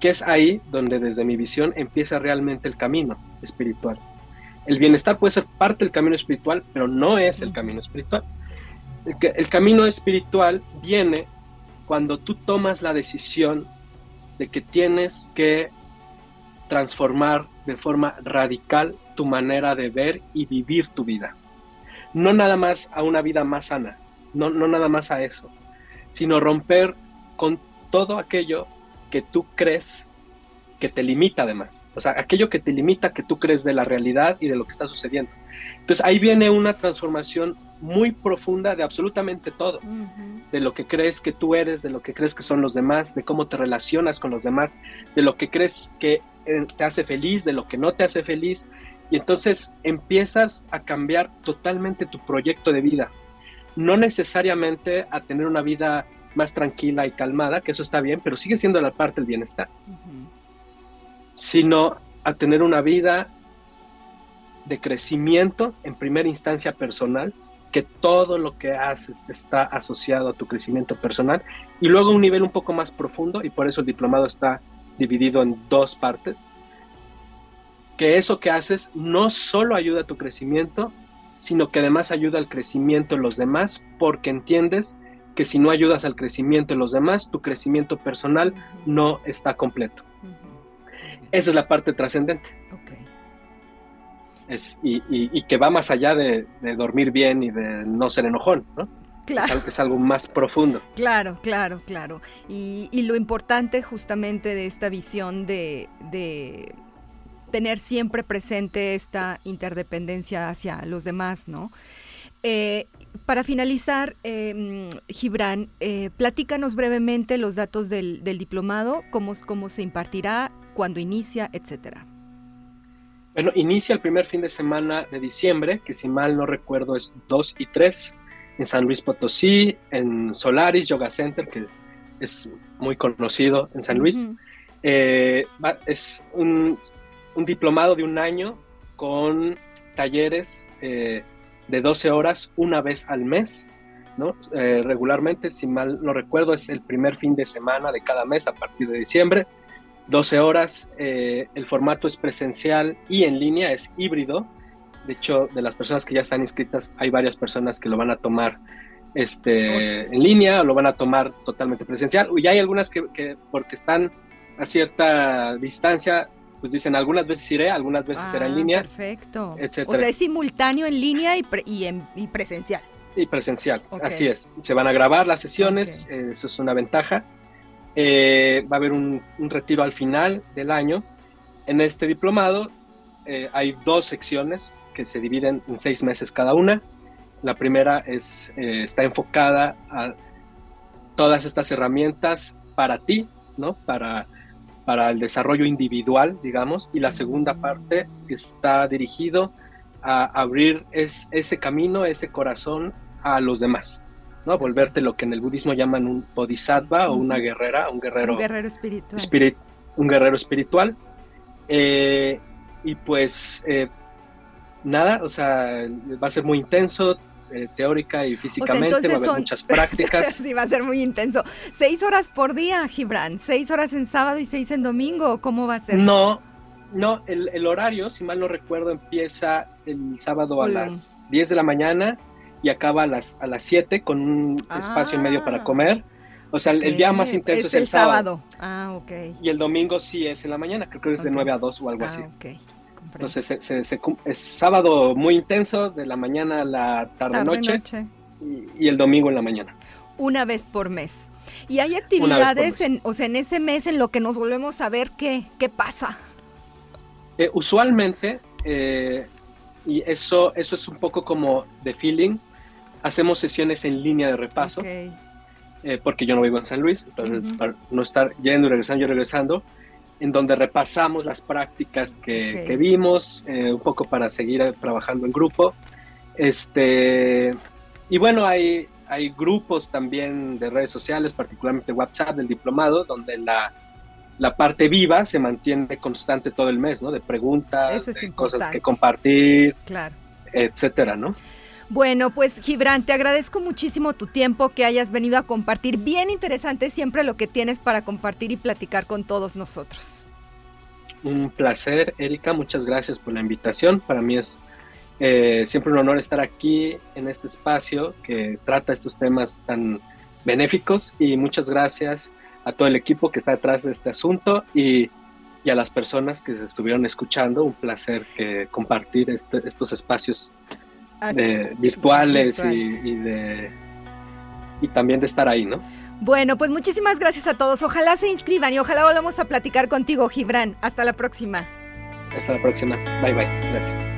que es ahí donde desde mi visión empieza realmente el camino espiritual. El bienestar puede ser parte del camino espiritual, pero no es el camino espiritual. El, el camino espiritual viene cuando tú tomas la decisión de que tienes que transformar de forma radical tu manera de ver y vivir tu vida. No nada más a una vida más sana, no, no nada más a eso, sino romper con todo aquello que tú crees que te limita además. O sea, aquello que te limita que tú crees de la realidad y de lo que está sucediendo. Entonces ahí viene una transformación muy profunda de absolutamente todo, de lo que crees que tú eres, de lo que crees que son los demás, de cómo te relacionas con los demás, de lo que crees que eh, te hace feliz, de lo que no te hace feliz. Y entonces empiezas a cambiar totalmente tu proyecto de vida. No necesariamente a tener una vida más tranquila y calmada, que eso está bien, pero sigue siendo la parte del bienestar. Sino a tener una vida de crecimiento en primera instancia personal, que todo lo que haces está asociado a tu crecimiento personal y luego un nivel un poco más profundo y por eso el diplomado está dividido en dos partes, que eso que haces no solo ayuda a tu crecimiento, sino que además ayuda al crecimiento de los demás porque entiendes que si no ayudas al crecimiento de los demás, tu crecimiento personal no está completo. Esa es la parte trascendente y, que va más allá de, dormir bien y de no ser enojón, ¿no? Claro. Es, algo, más profundo. Claro, claro, claro. Y, lo importante justamente de esta visión de, tener siempre presente esta interdependencia hacia los demás, ¿no? Eh, para finalizar, em, Gibran, eh, platícanos brevemente los datos del, diplomado, cómo, cómo se impartirá, cuándo inicia, etcétera. Bueno, inicia el primer fin de semana de diciembre, que si mal no recuerdo es 2 y 3, en San Luis Potosí, en Solaris Yoga Center, que es muy conocido en San Luis. Eh, es un, diplomado de un año con talleres eh, de 12 horas una vez al mes. ¿no? Eh, regularmente, si mal no recuerdo, es el primer fin de semana de cada mes a partir de diciembre. 12 horas, eh, el formato es presencial y en línea, es híbrido. De hecho, de las personas que ya están inscritas, hay varias personas que lo van a tomar este, en línea o lo van a tomar totalmente presencial. Y hay algunas que, porque están a cierta distancia, pues dicen algunas veces iré, algunas veces será en ah, línea. Perfecto. O sea, es simultáneo en línea y, y, presencial. Y presencial, así es. Se van a grabar las sesiones, eso es una ventaja. Eh, va a haber un, retiro al final del año. En este diplomado eh, hay dos secciones que se dividen en seis meses cada una. La primera eh, está enfocada a todas estas herramientas para ti, ¿no? Para, para el desarrollo individual, digamos. Y la segunda parte está dirigido a abrir ese camino, ese corazón a los demás. ¿No? Volverte lo que en el budismo llaman un bodhisattva o una guerrera, un guerrero, un guerrero espiritual. un guerrero espiritual. Eh, y pues eh, nada, o sea, va a ser muy intenso, eh, teórica y físicamente, va a haber muchas prácticas. sí, va a ser muy intenso. ¿Seis horas por día, Gibran? ¿Seis horas en sábado y seis en domingo? ¿Cómo va a ser? No, no, el, horario, si mal no recuerdo, empieza el sábado a las 10 de la mañana y acaba a las, a las 7 con un espacio en medio para ah. comer. O sea, el día más intenso es, el, sábado. Ah, ok. Y el domingo sí es en la mañana, creo que es de 9 a 2 o algo ah, así. Entonces es sábado muy intenso, de la mañana a la tarde-noche Y, el domingo en la mañana. Una vez por mes. ¿Y hay actividades, en, o sea, en ese mes en lo que nos volvemos a ver qué, qué pasa? Eh, usualmente, eh, y eso, eso es un poco como de feeling, hacemos sesiones en línea de repaso, eh, porque yo no vivo en San Luis, entonces para no estar yendo y regresando, yo regresando, en donde repasamos las prácticas que, vimos, eh, un poco para seguir trabajando en grupo. Este, y bueno, hay, hay grupos también de redes sociales, particularmente WhatsApp del diplomado, donde la, la parte viva se mantiene constante todo el mes, ¿no? De preguntas, de cosas que compartir, claro. etcétera, ¿no? Bueno, pues Gibran, te agradezco muchísimo tu tiempo que hayas venido a compartir. Bien interesante siempre lo que tienes para compartir y platicar con todos nosotros. Un placer, Erika. Muchas gracias por la invitación. Para mí es eh, siempre un honor estar aquí en este espacio que trata estos temas tan benéficos y muchas gracias a todo el equipo que está detrás de este asunto y, a las personas que se estuvieron escuchando. Un placer que compartir este, estos espacios de, virtuales y, de, y también de estar ahí, ¿no? Bueno, pues muchísimas gracias a todos. Ojalá se inscriban y ojalá volvamos a platicar contigo, Gibran. Hasta la próxima. Hasta la próxima. Bye bye. Gracias.